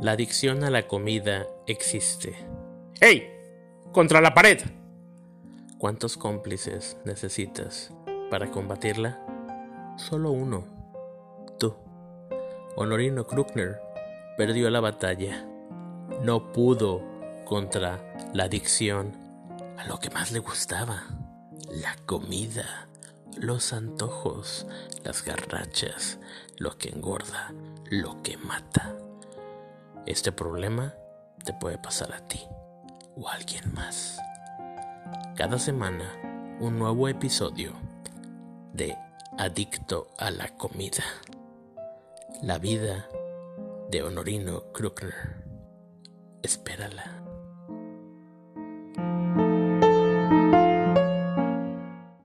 La adicción a la comida existe. ¡Hey! ¡Contra la pared! ¿Cuántos cómplices necesitas para combatirla? Solo uno. Tú. Honorino Kruckner perdió la batalla. No pudo contra la adicción a lo que más le gustaba. La comida, los antojos, las garrachas, lo que engorda, lo que mata. Este problema te puede pasar a ti o a alguien más. Cada semana un nuevo episodio de Adicto a la comida. La vida de Honorino Kruckner. Espérala.